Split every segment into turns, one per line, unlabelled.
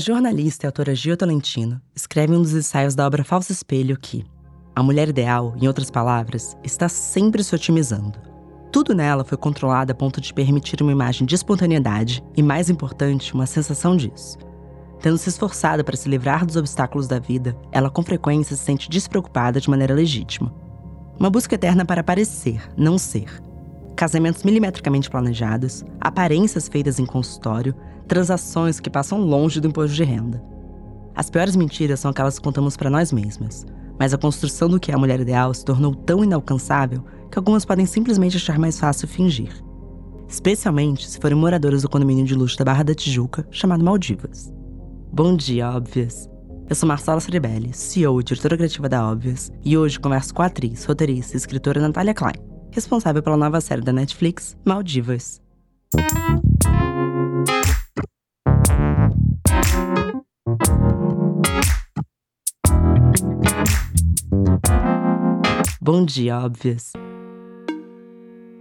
jornalista e autora Gio Tolentino escreve um dos ensaios da obra Falso Espelho que a mulher ideal, em outras palavras, está sempre se otimizando. Tudo nela foi controlado a ponto de permitir uma imagem de espontaneidade e, mais importante, uma sensação disso. Tendo se esforçado para se livrar dos obstáculos da vida, ela com frequência se sente despreocupada de maneira legítima. Uma busca eterna para parecer, não ser. Casamentos milimetricamente planejados, aparências feitas em consultório, transações que passam longe do imposto de renda. As piores mentiras são aquelas que contamos para nós mesmas, mas a construção do que é a mulher ideal se tornou tão inalcançável que algumas podem simplesmente achar mais fácil fingir. Especialmente se forem moradoras do condomínio de luxo da Barra da Tijuca, chamado Maldivas. Bom dia, óbvias! Eu sou Marcela Ceribelli, CEO e diretora criativa da Óbvias, e hoje converso com a atriz, roteirista e escritora Natália Klein, responsável pela nova série da Netflix, Maldivas. Bom dia, óbvias!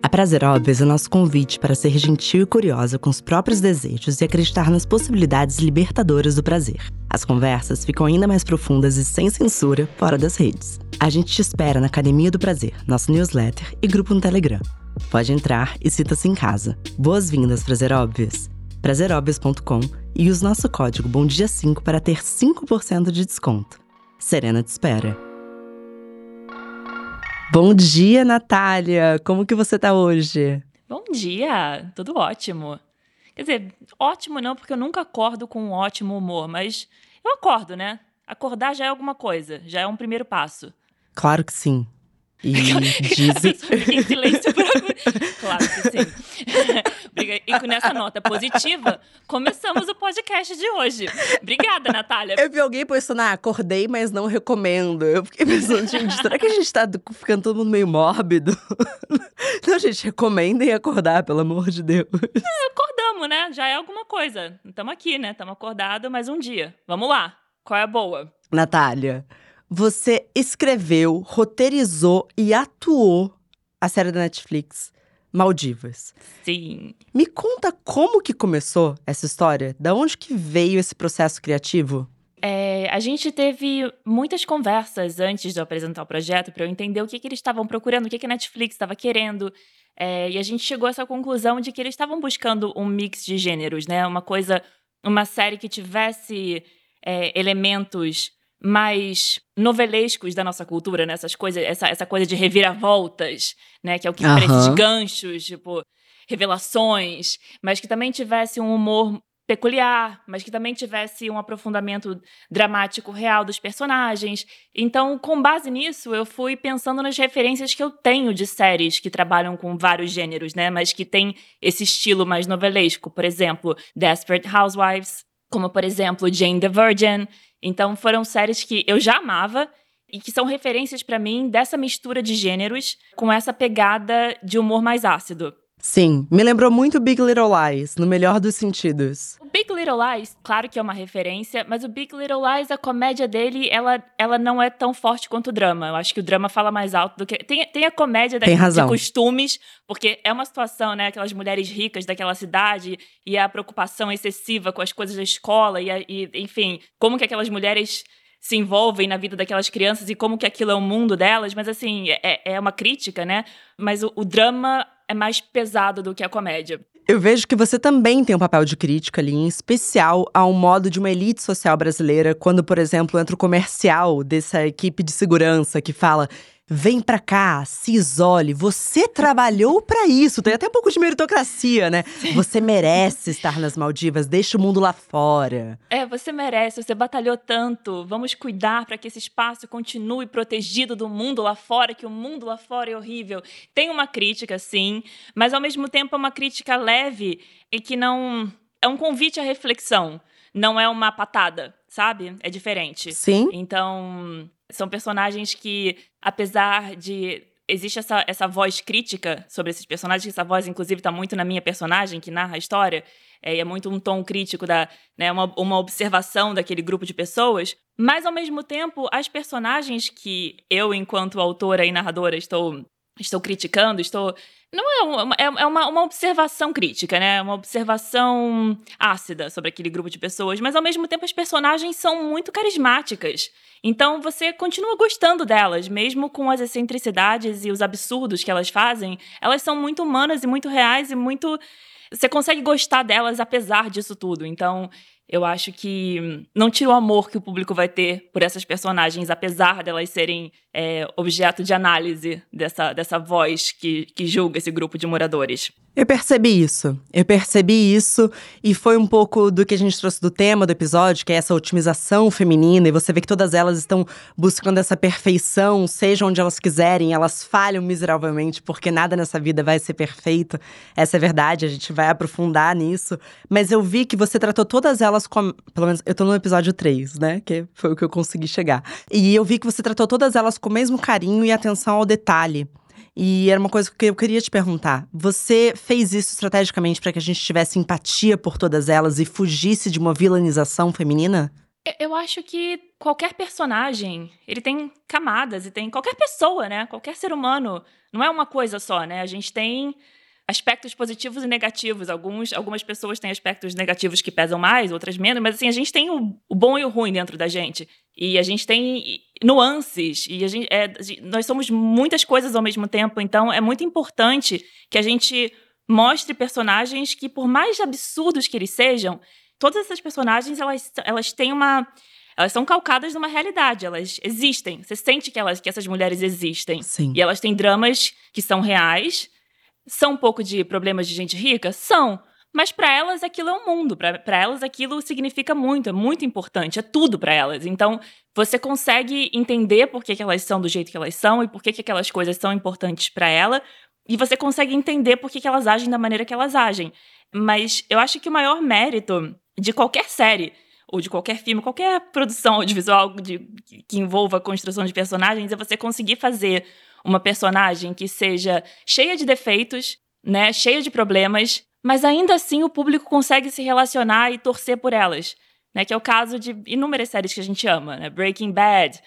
A Prazer Óbvias é nosso convite para ser gentil e curiosa com os próprios desejos e acreditar nas possibilidades libertadoras do prazer. As conversas ficam ainda mais profundas e sem censura fora das redes. A gente te espera na Academia do Prazer, nosso newsletter e grupo no Telegram. Pode entrar e cita-se em casa. Boas-vindas, Prazer Óbvias! prazeróbvias.com e use nosso código BOMDIA5 para ter 5% de desconto. Serena te espera! Bom dia, Natália! Como que você tá hoje?
Bom dia! Tudo ótimo. Quer dizer, ótimo não, porque eu nunca acordo com um ótimo humor, mas eu acordo, né? Acordar já é alguma coisa, já é um primeiro passo.
Claro que sim. E dizem.
em silêncio pra... Claro que sim. e nessa nota positiva, começamos o podcast de hoje. Obrigada, Natália.
Eu vi alguém postando, ah, acordei, mas não recomendo. Eu fiquei pensando, gente, será que a gente tá ficando todo mundo meio mórbido? Não, gente, recomendem acordar, pelo amor de Deus.
É, acordamos, né? Já é alguma coisa. Estamos aqui, né? Estamos acordados mais um dia. Vamos lá. Qual é a boa?
Natália. Você escreveu, roteirizou e atuou a série da Netflix Maldivas.
Sim.
Me conta como que começou essa história? Da onde que veio esse processo criativo?
É, a gente teve muitas conversas antes de eu apresentar o projeto para eu entender o que, que eles estavam procurando, o que, que a Netflix estava querendo. É, e a gente chegou a essa conclusão de que eles estavam buscando um mix de gêneros, né? Uma coisa, uma série que tivesse é, elementos mais novelescos da nossa cultura, né? Essas coisas, essa, essa coisa de reviravoltas, né? Que é o que uhum. esses ganchos, tipo, revelações, mas que também tivesse um humor peculiar, mas que também tivesse um aprofundamento dramático real dos personagens. Então, com base nisso, eu fui pensando nas referências que eu tenho de séries que trabalham com vários gêneros, né? Mas que tem esse estilo mais novelesco. Por exemplo, Desperate Housewives, como por exemplo Jane the Virgin. Então foram séries que eu já amava e que são referências para mim dessa mistura de gêneros com essa pegada de humor mais ácido.
Sim, me lembrou muito Big Little Lies, no melhor dos sentidos.
O Big Little Lies, claro que é uma referência, mas o Big Little Lies, a comédia dele, ela, ela não é tão forte quanto o drama. Eu acho que o drama fala mais alto do que. Tem, tem a comédia da, de costumes, porque é uma situação, né? Aquelas mulheres ricas daquela cidade e a preocupação excessiva com as coisas da escola e, e enfim, como que aquelas mulheres se envolvem na vida daquelas crianças e como que aquilo é o mundo delas, mas assim, é, é uma crítica, né? Mas o, o drama é mais pesado do que a comédia.
Eu vejo que você também tem um papel de crítica ali, em especial ao modo de uma elite social brasileira, quando, por exemplo, entra o comercial dessa equipe de segurança que fala Vem pra cá, se isole. Você trabalhou para isso. Tem até um pouco de meritocracia, né? Sim. Você merece estar nas Maldivas. Deixa o mundo lá fora.
É, você merece. Você batalhou tanto. Vamos cuidar para que esse espaço continue protegido do mundo lá fora, que o mundo lá fora é horrível. Tem uma crítica, sim, mas ao mesmo tempo é uma crítica leve e que não. É um convite à reflexão. Não é uma patada, sabe? É diferente.
Sim.
Então, são personagens que, apesar de existe essa, essa voz crítica sobre esses personagens, essa voz, inclusive, está muito na minha personagem, que narra a história, é, é muito um tom crítico, da, né, uma, uma observação daquele grupo de pessoas, mas, ao mesmo tempo, as personagens que eu, enquanto autora e narradora, estou estou criticando, estou. Não é uma, é, é uma, uma observação crítica, né? Uma observação ácida sobre aquele grupo de pessoas, mas ao mesmo tempo as personagens são muito carismáticas. Então você continua gostando delas, mesmo com as excentricidades e os absurdos que elas fazem. Elas são muito humanas e muito reais e muito. Você consegue gostar delas apesar disso tudo. Então, eu acho que não tira o amor que o público vai ter por essas personagens, apesar delas serem é, objeto de análise dessa, dessa voz que, que julga esse grupo de moradores.
Eu percebi isso. Eu percebi isso e foi um pouco do que a gente trouxe do tema do episódio, que é essa otimização feminina, e você vê que todas elas estão buscando essa perfeição, seja onde elas quiserem, elas falham miseravelmente, porque nada nessa vida vai ser perfeito. Essa é verdade, a gente vai aprofundar nisso. Mas eu vi que você tratou todas elas com. Pelo menos eu tô no episódio 3, né? Que foi o que eu consegui chegar. E eu vi que você tratou todas elas com o mesmo carinho e atenção ao detalhe. E era uma coisa que eu queria te perguntar. Você fez isso estrategicamente para que a gente tivesse empatia por todas elas e fugisse de uma vilanização feminina?
Eu acho que qualquer personagem, ele tem camadas e tem qualquer pessoa, né? Qualquer ser humano, não é uma coisa só, né? A gente tem aspectos positivos e negativos. Alguns, algumas pessoas têm aspectos negativos que pesam mais, outras menos, mas assim, a gente tem o, o bom e o ruim dentro da gente. E a gente tem nuances, e a gente, é, nós somos muitas coisas ao mesmo tempo, então é muito importante que a gente mostre personagens que, por mais absurdos que eles sejam, todas essas personagens, elas, elas têm uma elas são calcadas numa realidade, elas existem. Você sente que, elas, que essas mulheres existem.
Sim.
E elas têm dramas que são reais, são um pouco de problemas de gente rica? São. Mas para elas aquilo é um mundo, para elas aquilo significa muito, é muito importante, é tudo para elas. Então, você consegue entender por que, que elas são do jeito que elas são e por que, que aquelas coisas são importantes para ela, e você consegue entender por que, que elas agem da maneira que elas agem. Mas eu acho que o maior mérito de qualquer série, ou de qualquer filme, qualquer produção audiovisual de, que envolva a construção de personagens, é você conseguir fazer uma personagem que seja cheia de defeitos, né, cheia de problemas, mas ainda assim o público consegue se relacionar e torcer por elas, né, que é o caso de inúmeras séries que a gente ama, né, Breaking Bad,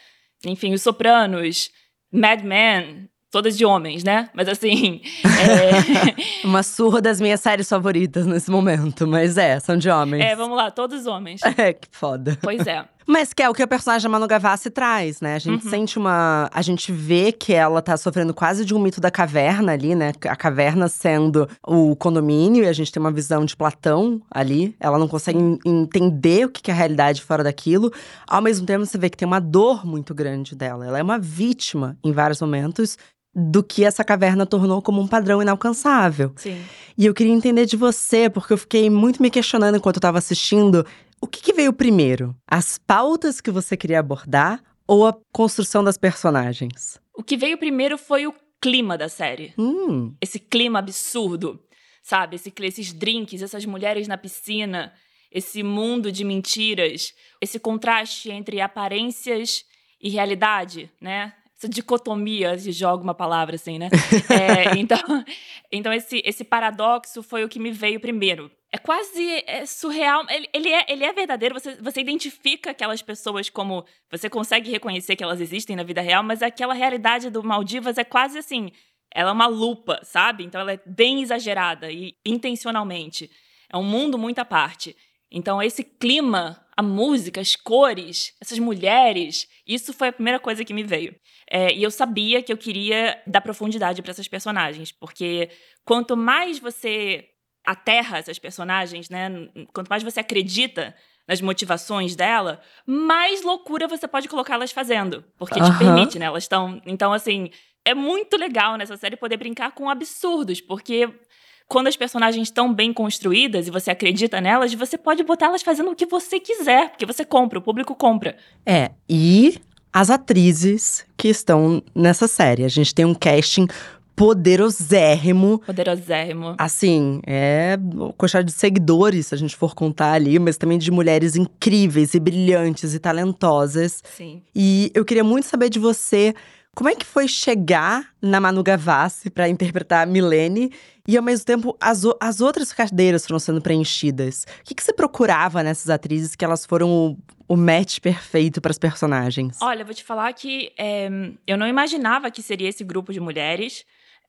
enfim, Os Sopranos, Mad Men, todas de homens, né? Mas assim.
É... Uma surra das minhas séries favoritas nesse momento, mas é, são de homens.
É, vamos lá, todos homens.
É, que foda.
Pois é.
Mas que é o que a personagem da Manu Gavassi traz, né? A gente uhum. sente uma. A gente vê que ela tá sofrendo quase de um mito da caverna ali, né? A caverna sendo o condomínio, e a gente tem uma visão de Platão ali. Ela não consegue entender o que é a realidade fora daquilo. Ao mesmo tempo, você vê que tem uma dor muito grande dela. Ela é uma vítima em vários momentos do que essa caverna tornou como um padrão inalcançável.
Sim.
E eu queria entender de você, porque eu fiquei muito me questionando enquanto eu estava assistindo, o que, que, veio primeiro? As pautas que você queria abordar ou a construção das personagens?
O que veio primeiro foi o clima da série.
Hum.
Esse clima absurdo, sabe? Esse, esses drinks, essas mulheres na piscina, esse mundo de mentiras, esse contraste entre aparências e realidade, né? essa dicotomia, se joga uma palavra assim, né? é, então, então esse, esse paradoxo foi o que me veio primeiro. É quase é surreal. Ele, ele, é, ele é verdadeiro, você, você identifica aquelas pessoas como. Você consegue reconhecer que elas existem na vida real, mas aquela realidade do Maldivas é quase assim. Ela é uma lupa, sabe? Então ela é bem exagerada e intencionalmente. É um mundo muito à parte. Então, esse clima, a música, as cores, essas mulheres, isso foi a primeira coisa que me veio. É, e eu sabia que eu queria dar profundidade para essas personagens, porque quanto mais você aterra essas personagens, né? Quanto mais você acredita nas motivações dela, mais loucura você pode colocá-las fazendo, porque te permite, né? Elas estão, então assim, é muito legal nessa série poder brincar com absurdos, porque quando as personagens estão bem construídas e você acredita nelas, você pode botar elas fazendo o que você quiser, porque você compra, o público compra.
É, e as atrizes que estão nessa série. A gente tem um casting poderosérrimo.
Poderosérrimo.
Assim, é quantidade de seguidores, se a gente for contar ali, mas também de mulheres incríveis e brilhantes e talentosas.
Sim.
E eu queria muito saber de você como é que foi chegar na Manu Gavassi para interpretar a Milene e ao mesmo tempo as, as outras cadeiras foram sendo preenchidas? O que, que você procurava nessas atrizes que elas foram o, o match perfeito para as personagens?
Olha, vou te falar que é, eu não imaginava que seria esse grupo de mulheres.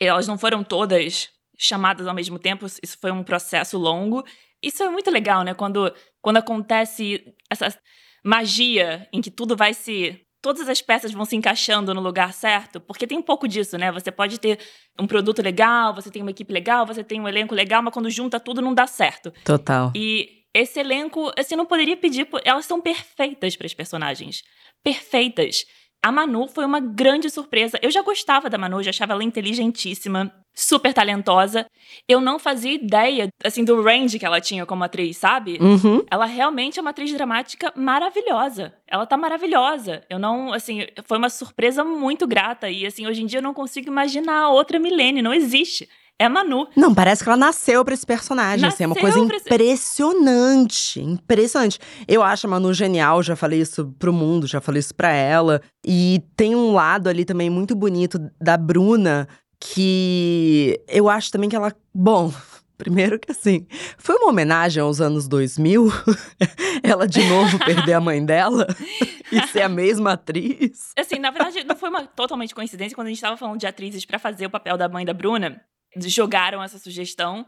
Elas não foram todas chamadas ao mesmo tempo, isso foi um processo longo. Isso é muito legal, né? Quando, quando acontece essa magia em que tudo vai se. Todas as peças vão se encaixando no lugar certo, porque tem um pouco disso, né? Você pode ter um produto legal, você tem uma equipe legal, você tem um elenco legal, mas quando junta tudo não dá certo.
Total.
E esse elenco, assim, não poderia pedir. Elas são perfeitas para as personagens. Perfeitas. A Manu foi uma grande surpresa. Eu já gostava da Manu, já achava ela inteligentíssima, super talentosa. Eu não fazia ideia, assim, do range que ela tinha como atriz, sabe?
Uhum.
Ela realmente é uma atriz dramática maravilhosa. Ela tá maravilhosa. Eu não, assim, foi uma surpresa muito grata. E, assim, hoje em dia eu não consigo imaginar outra Milene, não existe é a Manu.
Não, parece que ela nasceu pra esse personagem.
Nasceu
assim, é uma coisa impressionante. Impressionante. Eu acho a Manu genial, já falei isso pro mundo, já falei isso pra ela. E tem um lado ali também muito bonito da Bruna, que eu acho também que ela. Bom, Primeiro que assim, foi uma homenagem aos anos 2000, ela de novo perder a mãe dela e ser a mesma atriz.
Assim, na verdade, não foi uma totalmente coincidência quando a gente estava falando de atrizes para fazer o papel da mãe da Bruna jogaram essa sugestão.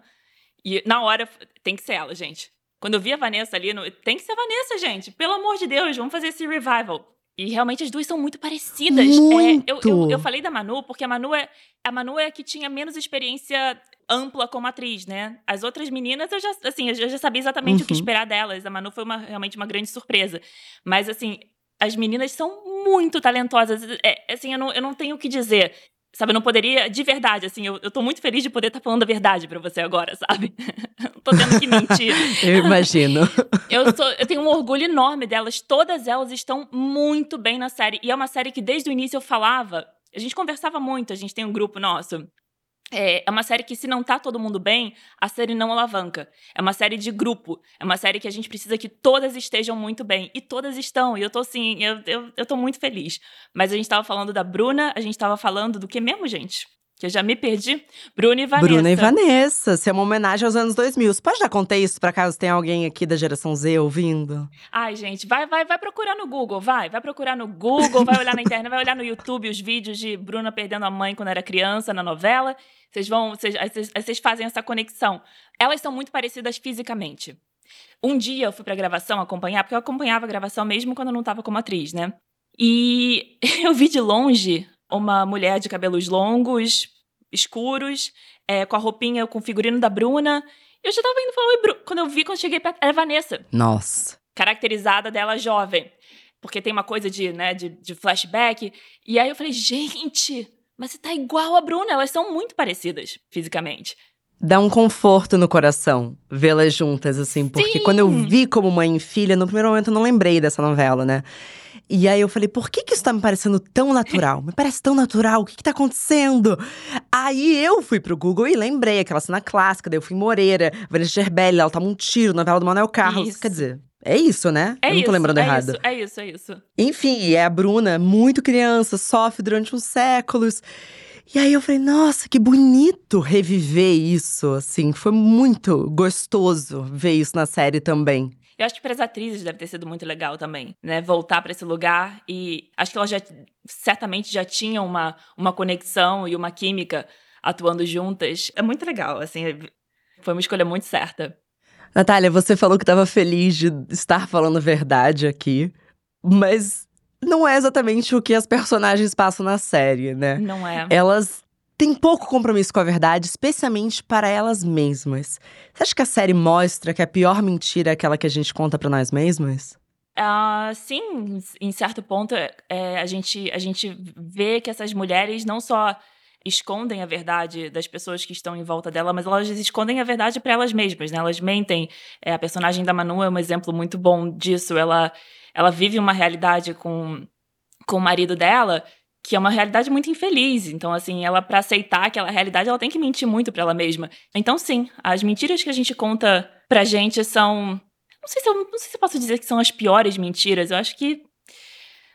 E na hora, tem que ser ela, gente. Quando eu vi a Vanessa ali, no, tem que ser a Vanessa, gente. Pelo amor de Deus, vamos fazer esse revival. E realmente as duas são muito parecidas.
Muito.
É, eu, eu, eu, falei da Manu porque a Manu é a Manu é a que tinha menos experiência ampla como atriz, né? As outras meninas eu já assim, eu já sabia exatamente uhum. o que uhum. esperar delas. A Manu foi uma, realmente uma grande surpresa. Mas assim, as meninas são muito talentosas. É, assim, eu não, eu não tenho o que dizer. Sabe, eu não poderia, de verdade, assim, eu, eu tô muito feliz de poder estar tá falando a verdade para você agora, sabe? não tô tendo que mentir.
eu imagino.
eu, sou, eu tenho um orgulho enorme delas. Todas elas estão muito bem na série. E é uma série que desde o início eu falava. A gente conversava muito, a gente tem um grupo nosso. É, é uma série que, se não tá todo mundo bem, a série não alavanca. É uma série de grupo. É uma série que a gente precisa que todas estejam muito bem. E todas estão. E eu tô assim, eu, eu, eu tô muito feliz. Mas a gente tava falando da Bruna, a gente tava falando do que mesmo, gente? Que eu já me perdi. Bruna e Vanessa.
Bruna e Vanessa. Isso é uma homenagem aos anos 2000. Você pode dar contexto para caso tenha alguém aqui da geração Z ouvindo?
Ai, gente, vai, vai, vai procurar no Google, vai. Vai procurar no Google, vai olhar na internet, vai olhar no YouTube os vídeos de Bruna perdendo a mãe quando era criança na novela. Vocês vão, vocês, vocês, vocês fazem essa conexão. Elas são muito parecidas fisicamente. Um dia eu fui pra gravação acompanhar, porque eu acompanhava a gravação mesmo quando eu não tava como atriz, né? E eu vi de longe uma mulher de cabelos longos, escuros, é, com a roupinha, com o figurino da Bruna. Eu já tava indo falar, oi, Bruna. Quando eu vi, quando cheguei perto, era Vanessa.
Nossa.
Caracterizada dela jovem. Porque tem uma coisa de, né, de, de flashback. E aí eu falei, gente, mas você tá igual a Bruna, elas são muito parecidas fisicamente.
Dá um conforto no coração vê-las juntas, assim, porque
Sim.
quando eu vi como mãe e filha, no primeiro momento eu não lembrei dessa novela, né? E aí eu falei, por que, que isso tá me parecendo tão natural? Me parece tão natural, o que, que tá acontecendo? Aí eu fui pro Google e lembrei aquela cena clássica, daí eu fui em Moreira, Vanessa Gerbelli, ela tava um tiro, novela do Manuel Carlos.
Isso.
Quer dizer, é isso, né?
É
eu não tô
isso,
lembrando
é
errado.
Isso, é isso, é isso.
Enfim, é a Bruna, muito criança, sofre durante uns séculos. E aí eu falei, nossa, que bonito reviver isso, assim. Foi muito gostoso ver isso na série também.
Eu acho que para as atrizes deve ter sido muito legal também, né? Voltar para esse lugar e acho que elas já certamente já tinham uma, uma conexão e uma química atuando juntas. É muito legal, assim. Foi uma escolha muito certa.
Natália, você falou que estava feliz de estar falando a verdade aqui, mas não é exatamente o que as personagens passam na série, né?
Não é.
Elas têm pouco compromisso com a verdade, especialmente para elas mesmas. Você acha que a série mostra que a pior mentira é aquela que a gente conta para nós mesmas?
Uh, sim, em certo ponto, é, a, gente, a gente vê que essas mulheres não só escondem a verdade das pessoas que estão em volta dela, mas elas escondem a verdade para elas mesmas, né? Elas mentem. É, a personagem da Manu é um exemplo muito bom disso. Ela, ela vive uma realidade com, com o marido dela que é uma realidade muito infeliz. Então, assim, ela para aceitar aquela realidade, ela tem que mentir muito para ela mesma. Então, sim, as mentiras que a gente conta pra gente são, não sei se eu, não sei se eu posso dizer que são as piores mentiras. Eu acho que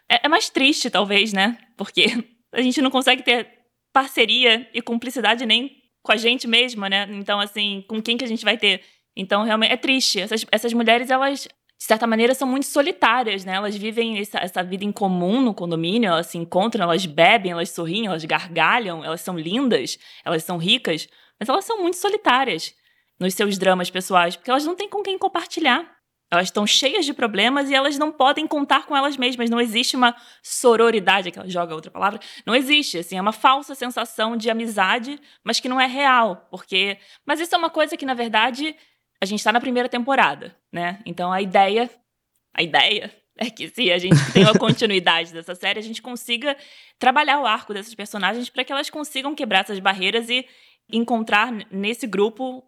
é, é mais triste, talvez, né? Porque a gente não consegue ter parceria e cumplicidade nem com a gente mesma, né? Então, assim, com quem que a gente vai ter? Então, realmente, é triste. Essas, essas mulheres, elas de certa maneira, são muito solitárias, né? Elas vivem essa, essa, vida em comum no condomínio, elas se encontram, elas bebem, elas sorriem, elas gargalham, elas são lindas, elas são ricas, mas elas são muito solitárias nos seus dramas pessoais, porque elas não têm com quem compartilhar. Elas estão cheias de problemas e elas não podem contar com elas mesmas. Não existe uma sororidade, que ela joga outra palavra. Não existe, assim, é uma falsa sensação de amizade, mas que não é real, porque... Mas isso é uma coisa que, na verdade, a gente está na primeira temporada, né? Então a ideia, a ideia é que se a gente tem uma continuidade dessa série, a gente consiga trabalhar o arco dessas personagens para que elas consigam quebrar essas barreiras e encontrar nesse grupo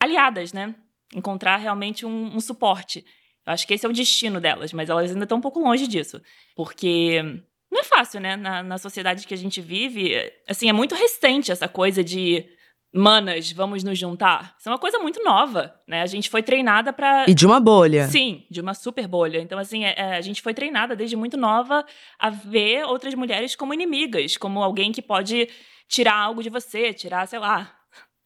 aliadas, né? Encontrar realmente um, um suporte. Eu acho que esse é o destino delas, mas elas ainda estão um pouco longe disso. Porque não é fácil, né? Na, na sociedade que a gente vive, assim, é muito recente essa coisa de manas, vamos nos juntar. Isso é uma coisa muito nova, né? A gente foi treinada para
E de uma bolha.
Sim, de uma super bolha. Então, assim, é, é, a gente foi treinada desde muito nova a ver outras mulheres como inimigas, como alguém que pode tirar algo de você, tirar, sei lá,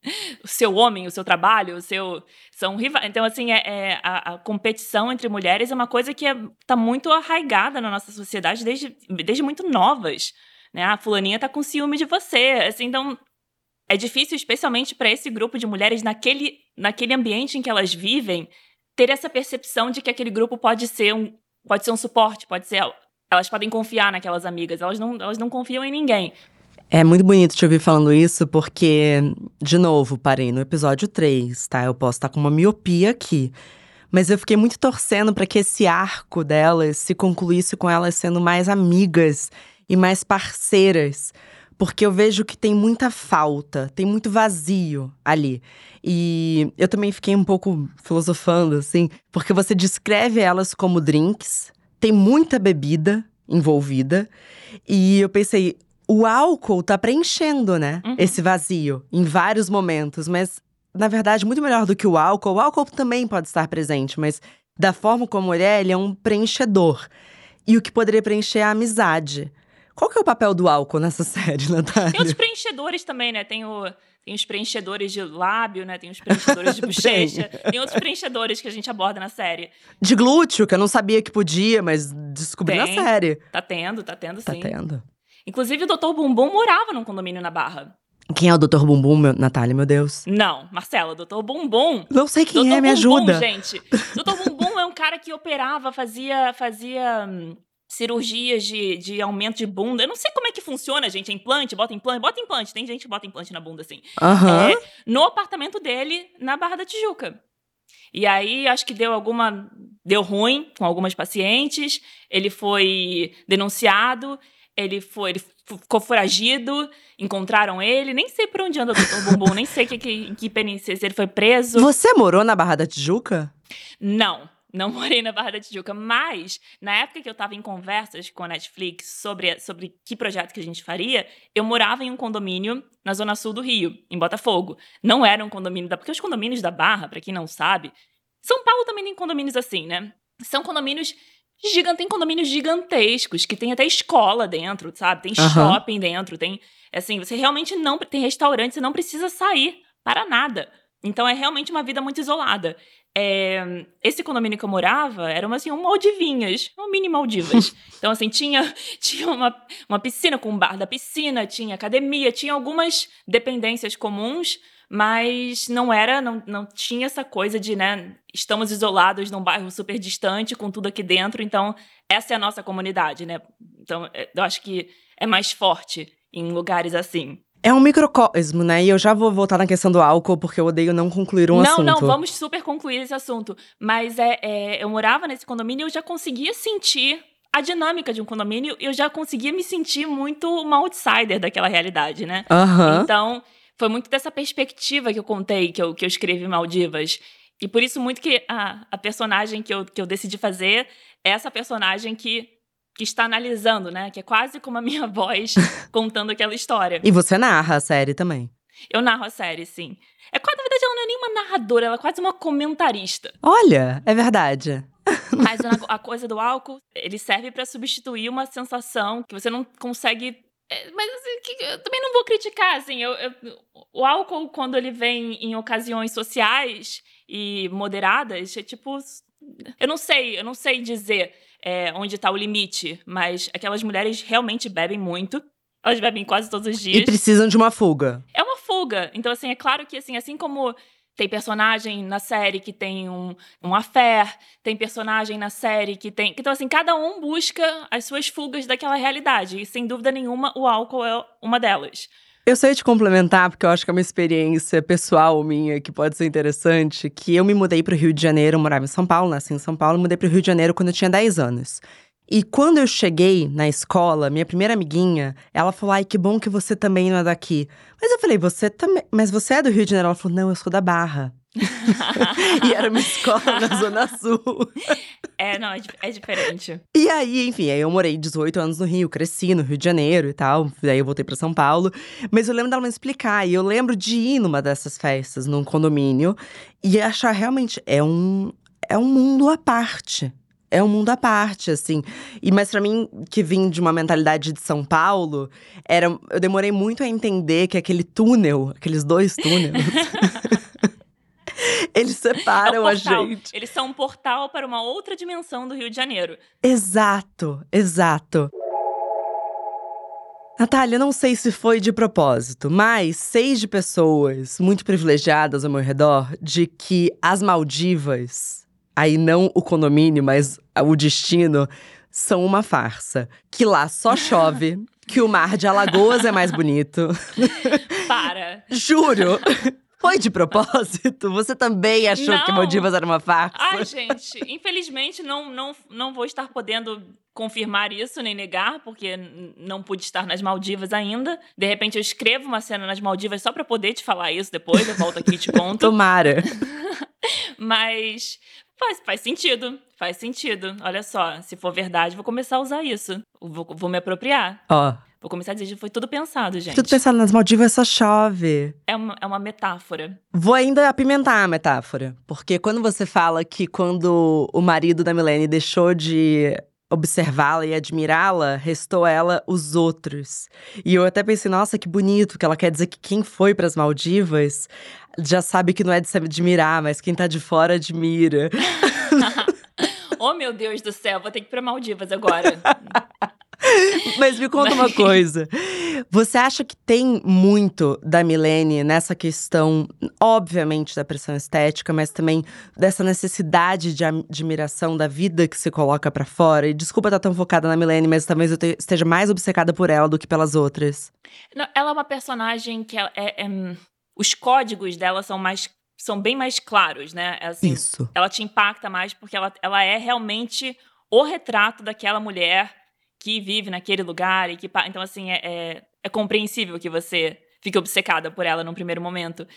o seu homem, o seu trabalho, o seu. São rivais. Então, assim, é, é a, a, competição entre mulheres é uma coisa que está é, muito arraigada na nossa sociedade desde, desde muito novas. Né? A fulaninha tá com ciúme de você. Assim, então, é difícil, especialmente para esse grupo de mulheres, naquele, naquele ambiente em que elas vivem, ter essa percepção de que aquele grupo pode ser um, pode ser um suporte, pode ser. Elas podem confiar naquelas amigas, elas não, elas não confiam em ninguém.
É muito bonito te ouvir falando isso, porque, de novo, parei no episódio 3, tá? Eu posso estar com uma miopia aqui. Mas eu fiquei muito torcendo para que esse arco delas se concluísse com elas sendo mais amigas e mais parceiras porque eu vejo que tem muita falta, tem muito vazio ali. E eu também fiquei um pouco filosofando, assim, porque você descreve elas como drinks, tem muita bebida envolvida, e eu pensei, o álcool tá preenchendo, né, uhum. esse vazio em vários momentos, mas na verdade, muito melhor do que o álcool, o álcool também pode estar presente, mas da forma como ele é, ele é um preenchedor. E o que poderia preencher é a amizade. Qual que é o papel do álcool nessa série, Natália?
Tem outros preenchedores também, né? Tem, o, tem os preenchedores de lábio, né? Tem os preenchedores de bochecha. tem. tem outros preenchedores que a gente aborda na série.
De glúteo, que eu não sabia que podia, mas descobri tem. na série.
Tá tendo, tá tendo
tá
sim.
Tá tendo.
Inclusive, o Dr. Bumbum morava num condomínio na Barra.
Quem é o Dr. Bumbum, meu, Natália, meu Deus?
Não, Marcela, Dr. Bumbum.
Não sei quem
Dr.
é, me
Bumbum,
ajuda.
gente. Dr. Bumbum é um cara que operava, fazia, fazia hum, cirurgias de, de aumento de bunda. Eu não sei como é que funciona, gente. É implante, bota implante, bota implante. Tem gente que bota implante na bunda, assim.
Uhum.
É, no apartamento dele, na Barra da Tijuca. E aí, acho que deu alguma. Deu ruim com algumas pacientes. Ele foi denunciado. Ele foi. Ele ficou foragido, encontraram ele, nem sei por onde anda o Dr. Bumbum, nem sei que, que, que penitenciária, se ele foi preso.
Você morou na Barra da Tijuca?
Não, não morei na Barra da Tijuca, mas na época que eu estava em conversas com a Netflix sobre, sobre que projeto que a gente faria, eu morava em um condomínio na zona sul do Rio, em Botafogo. Não era um condomínio da. Porque os condomínios da Barra, para quem não sabe, São Paulo também tem condomínios assim, né? São condomínios gigantes, tem condomínios gigantescos, que tem até escola dentro, sabe? Tem uhum. shopping dentro, tem. Assim, você realmente não. Tem restaurante, você não precisa sair para nada. Então é realmente uma vida muito isolada. É, esse condomínio que eu morava era uma, assim, um Maldivinhas, um mini Maldivas. então, assim, tinha, tinha uma, uma piscina com um bar da piscina, tinha academia, tinha algumas dependências comuns, mas não era, não, não tinha essa coisa de, né, estamos isolados num bairro super distante, com tudo aqui dentro, então essa é a nossa comunidade, né? Então, é, eu acho que é mais forte em lugares assim.
É um microcosmo, né? E eu já vou voltar na questão do álcool, porque eu odeio não concluir um
não,
assunto.
Não, não, vamos super concluir esse assunto. Mas é, é, eu morava nesse condomínio e eu já conseguia sentir a dinâmica de um condomínio, eu já conseguia me sentir muito uma outsider daquela realidade, né?
Uhum.
Então, foi muito dessa perspectiva que eu contei, que eu, que eu escrevi Maldivas. E por isso, muito que a, a personagem que eu, que eu decidi fazer é essa personagem que que está analisando, né? Que é quase como a minha voz contando aquela história.
E você narra a série também.
Eu narro a série, sim. É quase, na verdade, ela não é nem uma narradora, ela é quase uma comentarista.
Olha, é verdade.
Mas a, coisa do álcool, ele serve para substituir uma sensação que você não consegue é, mas assim, eu também não vou criticar, assim, eu, eu, o álcool, quando ele vem em ocasiões sociais e moderadas, é tipo Eu não sei, eu não sei dizer é, onde está o limite, mas aquelas mulheres realmente bebem muito. Elas bebem quase todos os dias.
E precisam de uma fuga.
É uma fuga. Então, assim, é claro que, assim, assim como tem personagem na série que tem um, um affair, tem personagem na série que tem. Então, assim, cada um busca as suas fugas daquela realidade. E, sem dúvida nenhuma, o álcool é uma delas.
Eu sei te complementar, porque eu acho que é uma experiência pessoal minha que pode ser interessante, que eu me mudei para o Rio de Janeiro, eu morava em São Paulo, nasci em São Paulo, mudei para o Rio de Janeiro quando eu tinha 10 anos. E quando eu cheguei na escola, minha primeira amiguinha, ela falou: "Ai, que bom que você também não é daqui". Mas eu falei: "Você também, mas você é do Rio de Janeiro?". Ela falou: "Não, eu sou da Barra". e era uma escola na Zona Sul.
É, não, é, é, diferente.
E aí, enfim, aí eu morei 18 anos no Rio, cresci no Rio de Janeiro e tal. Daí eu voltei para São Paulo. Mas eu lembro dela me explicar. E eu lembro de ir numa dessas festas, num condomínio, e achar realmente é um, é um mundo à parte. É um mundo à parte, assim. E mas para mim, que vim de uma mentalidade de São Paulo, era eu demorei muito a entender que aquele túnel, aqueles dois túneis Eles separam
é
a gente.
Eles são um portal para uma outra dimensão do Rio de Janeiro.
Exato, exato. Natália, não sei se foi de propósito, mas sei de pessoas muito privilegiadas ao meu redor de que as Maldivas, aí não o condomínio, mas o destino, são uma farsa. Que lá só chove, que o mar de Alagoas é mais bonito.
Para!
Juro! Foi de propósito? Você também achou
não.
que Maldivas era uma farsa?
Ai, gente, infelizmente não, não, não vou estar podendo confirmar isso nem negar, porque não pude estar nas Maldivas ainda. De repente eu escrevo uma cena nas Maldivas só para poder te falar isso depois, eu volto aqui e te conto.
Tomara.
Mas faz, faz sentido, faz sentido. Olha só, se for verdade, vou começar a usar isso. Vou, vou me apropriar.
Ó.
Vou começar a dizer, foi tudo pensado, gente.
Tudo pensado nas Maldivas só chove.
É uma, é uma metáfora.
Vou ainda apimentar a metáfora. Porque quando você fala que quando o marido da Milene deixou de observá-la e admirá-la, restou ela os outros. E eu até pensei, nossa, que bonito, que ela quer dizer que quem foi para as Maldivas já sabe que não é de se admirar, mas quem tá de fora admira.
oh, meu Deus do céu, vou ter que ir para Maldivas agora.
Mas me conta uma coisa. Você acha que tem muito da Milene nessa questão, obviamente, da pressão estética, mas também dessa necessidade de admiração da vida que se coloca para fora? E desculpa estar tão focada na Milene, mas talvez eu esteja mais obcecada por ela do que pelas outras.
Não, ela é uma personagem que é, é, é, os códigos dela são mais são bem mais claros, né? É assim,
Isso.
Ela te impacta mais porque ela, ela é realmente o retrato daquela mulher que vive naquele lugar e que. Então, assim, é, é, é compreensível que você fique obcecada por ela num primeiro momento.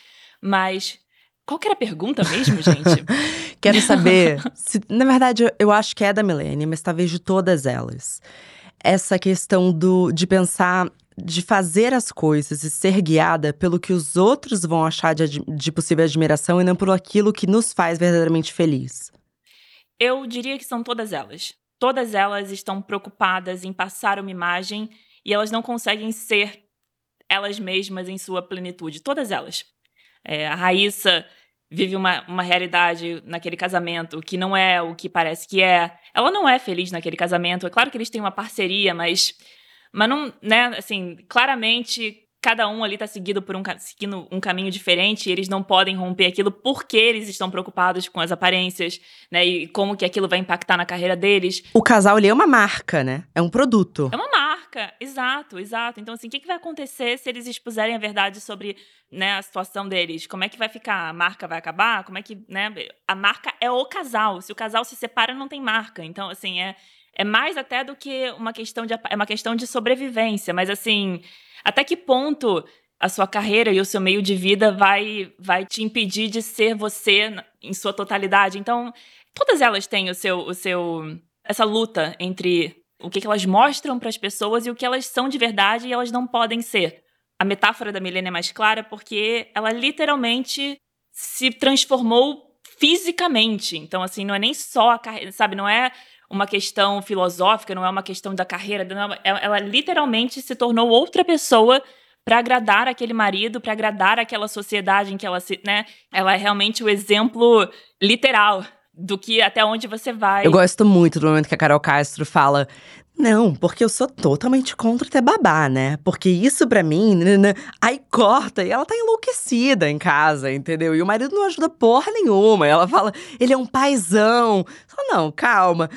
Mas qual que era a pergunta mesmo, gente?
Quero saber. se, na verdade, eu acho que é da Milene, mas talvez de todas elas. Essa questão do, de pensar, de fazer as coisas e ser guiada pelo que os outros vão achar de, de possível admiração e não por aquilo que nos faz verdadeiramente feliz.
Eu diria que são todas elas. Todas elas estão preocupadas em passar uma imagem e elas não conseguem ser elas mesmas em sua plenitude. Todas elas. É, a Raíssa vive uma, uma realidade naquele casamento que não é o que parece que é. Ela não é feliz naquele casamento. É claro que eles têm uma parceria, mas. Mas não, né, assim, claramente cada um ali está seguindo por um, seguindo um caminho diferente e eles não podem romper aquilo porque eles estão preocupados com as aparências, né? E como que aquilo vai impactar na carreira deles.
O casal ali é uma marca, né? É um produto.
É uma marca, exato, exato. Então, assim, o que, que vai acontecer se eles expuserem a verdade sobre né, a situação deles? Como é que vai ficar? A marca vai acabar? Como é que, né? A marca é o casal. Se o casal se separa, não tem marca. Então, assim, é, é mais até do que uma questão de é uma questão de sobrevivência, mas assim, até que ponto a sua carreira e o seu meio de vida vai vai te impedir de ser você em sua totalidade? Então, todas elas têm o seu o seu essa luta entre o que, elas mostram para as pessoas e o que elas são de verdade e elas não podem ser. A metáfora da Milena é mais clara porque ela literalmente se transformou fisicamente. Então, assim, não é nem só a carreira, sabe? Não é uma questão filosófica, não é uma questão da carreira. Não, ela, ela literalmente se tornou outra pessoa para agradar aquele marido, para agradar aquela sociedade em que ela se, né? Ela é realmente o exemplo literal do que até onde você vai.
Eu gosto muito do momento que a Carol Castro fala. Não, porque eu sou totalmente contra ter babá, né? Porque isso para mim, né, né, aí corta e ela tá enlouquecida em casa, entendeu? E o marido não ajuda porra nenhuma. Ela fala, ele é um paizão. Fala, não, calma.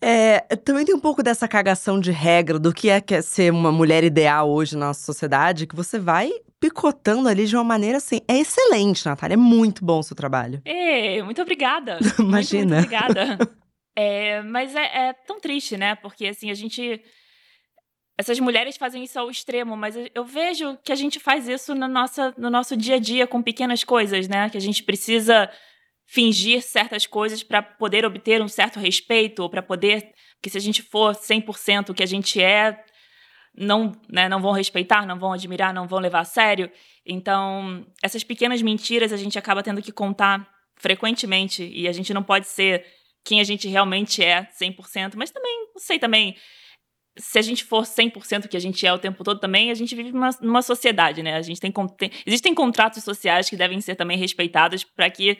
É, também tem um pouco dessa cagação de regra do que é, que é ser uma mulher ideal hoje na nossa sociedade, que você vai picotando ali de uma maneira assim. É excelente, Natália. É muito bom o seu trabalho.
É, muito obrigada.
Imagina.
Muito, muito obrigada. é, mas é, é, tão triste, né? Porque assim, a gente. Essas mulheres fazem isso ao extremo, mas eu vejo que a gente faz isso no, nossa, no nosso dia a dia com pequenas coisas, né? Que a gente precisa fingir certas coisas para poder obter um certo respeito, ou para poder. Porque se a gente for 100% o que a gente é, não, né, não vão respeitar, não vão admirar, não vão levar a sério. Então, essas pequenas mentiras a gente acaba tendo que contar frequentemente e a gente não pode ser quem a gente realmente é 100%, mas também, não sei também, se a gente for 100% que a gente é o tempo todo também, a gente vive numa, numa sociedade, né? A gente tem, tem, existem contratos sociais que devem ser também respeitados para que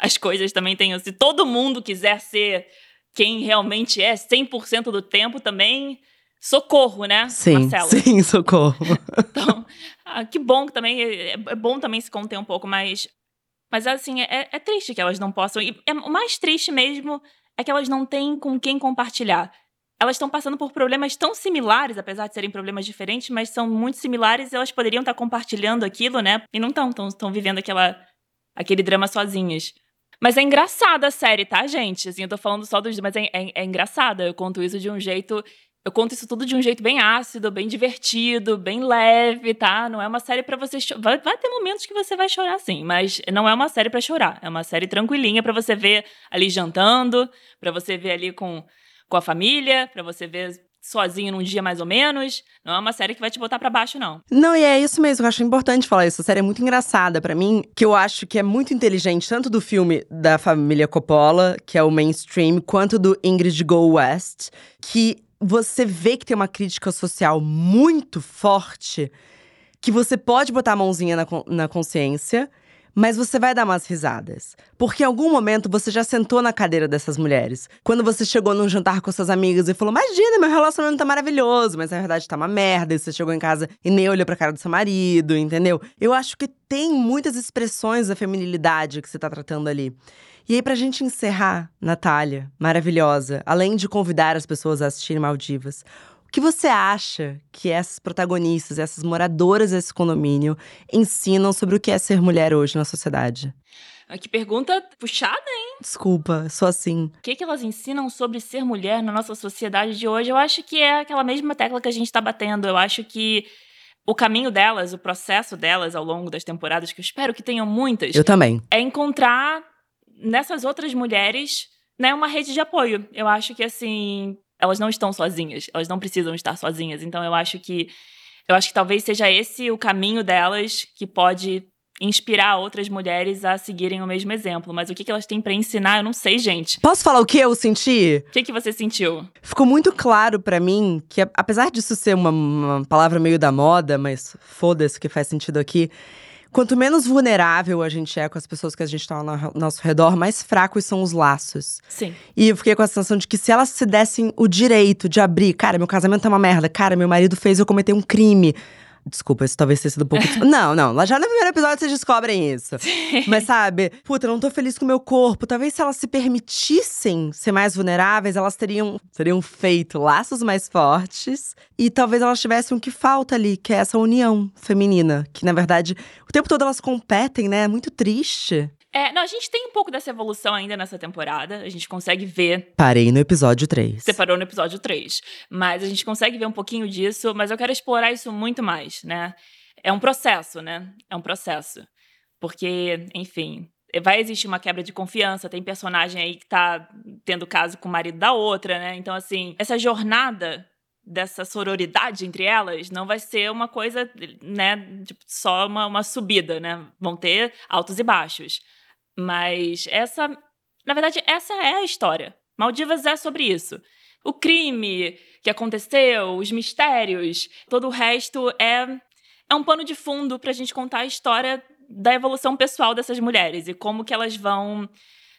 as coisas também tenham, se todo mundo quiser ser quem realmente é 100% do tempo também, socorro, né,
sim,
Marcela?
Sim, socorro.
então, ah, que bom que também, é, é, bom também se conter um pouco, mas, mas assim, é, é triste que elas não possam, e é, o mais triste mesmo é que elas não têm com quem compartilhar. Elas estão passando por problemas tão similares, apesar de serem problemas diferentes, mas são muito similares e elas poderiam estar compartilhando aquilo, né? E não estão, estão vivendo aquela, aquele drama sozinhas. Mas é engraçada a série, tá, gente? Assim, eu tô falando só dos. Mas é, é, é engraçada. Eu conto isso de um jeito eu conto isso tudo de um jeito bem ácido, bem divertido, bem leve, tá? Não é uma série para você vai, vai, ter momentos que você vai chorar sim, mas não é uma série para chorar. É uma série tranquilinha para você ver ali jantando, para você ver ali com, com a família, para você ver sozinho num dia mais ou menos. Não é uma série que vai te botar para baixo não.
Não, e é isso mesmo, eu acho importante falar isso. A série é muito engraçada para mim, que eu acho que é muito inteligente tanto do filme da família Coppola, que é o mainstream, quanto do Ingrid Go West, que você vê que tem uma crítica social muito forte, que você pode botar a mãozinha na, na consciência, mas você vai dar umas risadas. Porque em algum momento você já sentou na cadeira dessas mulheres. Quando você chegou num jantar com suas amigas e falou: Imagina, meu relacionamento tá maravilhoso, mas na verdade tá uma merda. E você chegou em casa e nem olhou pra cara do seu marido, entendeu? Eu acho que tem muitas expressões da feminilidade que você tá tratando ali. E aí, pra gente encerrar, Natália, maravilhosa, além de convidar as pessoas a assistirem Maldivas, o que você acha que essas protagonistas, essas moradoras desse condomínio ensinam sobre o que é ser mulher hoje na sociedade?
Ah, que pergunta puxada, hein?
Desculpa, sou assim.
O que, que elas ensinam sobre ser mulher na nossa sociedade de hoje? Eu acho que é aquela mesma tecla que a gente está batendo. Eu acho que o caminho delas, o processo delas ao longo das temporadas, que eu espero que tenham muitas.
Eu também.
É encontrar nessas outras mulheres, né, uma rede de apoio. Eu acho que assim, elas não estão sozinhas, elas não precisam estar sozinhas. Então eu acho que eu acho que talvez seja esse o caminho delas que pode inspirar outras mulheres a seguirem o mesmo exemplo. Mas o que, que elas têm para ensinar, eu não sei, gente.
Posso falar o que eu senti?
O que, que você sentiu?
Ficou muito claro para mim que, apesar disso ser uma, uma palavra meio da moda, mas foda-se que faz sentido aqui Quanto menos vulnerável a gente é com as pessoas que a gente está ao nosso redor, mais fracos são os laços.
Sim.
E eu fiquei com a sensação de que se elas se dessem o direito de abrir, cara, meu casamento é uma merda, cara, meu marido fez eu cometer um crime. Desculpa, isso talvez tenha sido um pouco. não, não. Lá já no primeiro episódio vocês descobrem isso. Sim. Mas sabe, puta, eu não tô feliz com o meu corpo. Talvez se elas se permitissem ser mais vulneráveis, elas teriam, teriam feito laços mais fortes. E talvez elas tivessem o que falta ali, que é essa união feminina. Que na verdade, o tempo todo elas competem, né? É muito triste.
É, não, a gente tem um pouco dessa evolução ainda nessa temporada. A gente consegue ver.
Parei no episódio 3.
Você parou no episódio 3. Mas a gente consegue ver um pouquinho disso, mas eu quero explorar isso muito mais, né? É um processo, né? É um processo. Porque, enfim, vai existir uma quebra de confiança, tem personagem aí que tá tendo caso com o marido da outra, né? Então, assim, essa jornada dessa sororidade entre elas não vai ser uma coisa, né, tipo, só uma, uma subida, né? Vão ter altos e baixos. Mas essa. Na verdade, essa é a história. Maldivas é sobre isso. O crime que aconteceu, os mistérios, todo o resto é, é um pano de fundo para a gente contar a história da evolução pessoal dessas mulheres e como que elas vão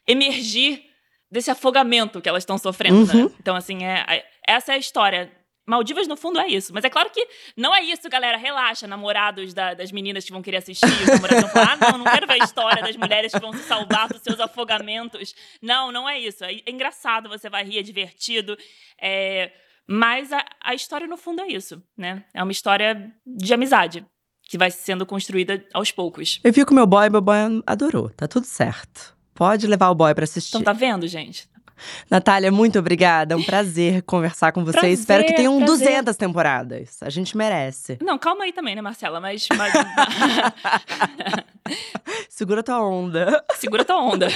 emergir desse afogamento que elas estão sofrendo,
Uhum.
né? Então, assim, é, é- essa é a história. Maldivas, no fundo, é isso. Mas é claro que não é isso, galera. Relaxa, namorados da- das meninas que vão querer assistir. Os namorados vão falar, ah, não, não quero ver a história das mulheres que vão se salvar dos seus afogamentos. Não, não é isso. É, é engraçado, você vai rir, é divertido. É, mas a, a história, no fundo, é isso, né? É uma história de amizade que vai sendo construída aos poucos.
Eu vi com meu boy, meu boy adorou. Tá tudo certo. Pode levar o boy pra assistir.
Então, tá vendo, gente?
Natália, muito obrigada. É um prazer conversar com você.
Prazer,
Espero que tenham
prazer.
200 temporadas. A gente merece.
Não, calma aí também, né, Marcela? Mas, mas-
Segura tua onda.
segura tua onda.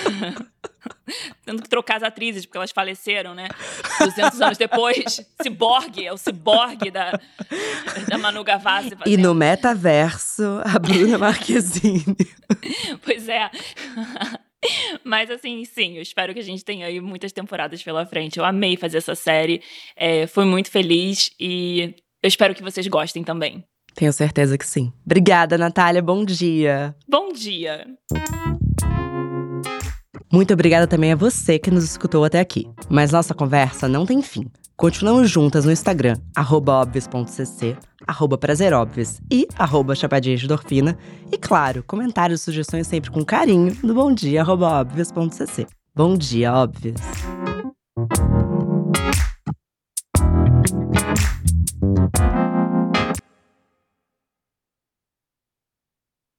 Tendo que trocar as atrizes, porque elas faleceram, né? 200 anos depois. Ciborgue, é o ciborgue da, da Manu Gavassi.
E
fazendo.
no metaverso, a Bruna Marquezine.
Pois é. Mas assim, sim, eu espero que a gente tenha aí muitas temporadas pela frente. Eu amei fazer essa série, é, fui muito feliz e eu espero que vocês gostem também.
Tenho certeza que sim. Obrigada, Natália. Bom dia.
Bom dia!
Muito obrigada também a você que nos escutou até aqui. Mas nossa conversa não tem fim. Continuamos juntas no Instagram, obvious.cc, arroba prazeróbvias e arroba chapadinha de endorfina. E claro, comentários e sugestões sempre com carinho no bomdia, arroba obvious.cc. Bom dia, óbvios!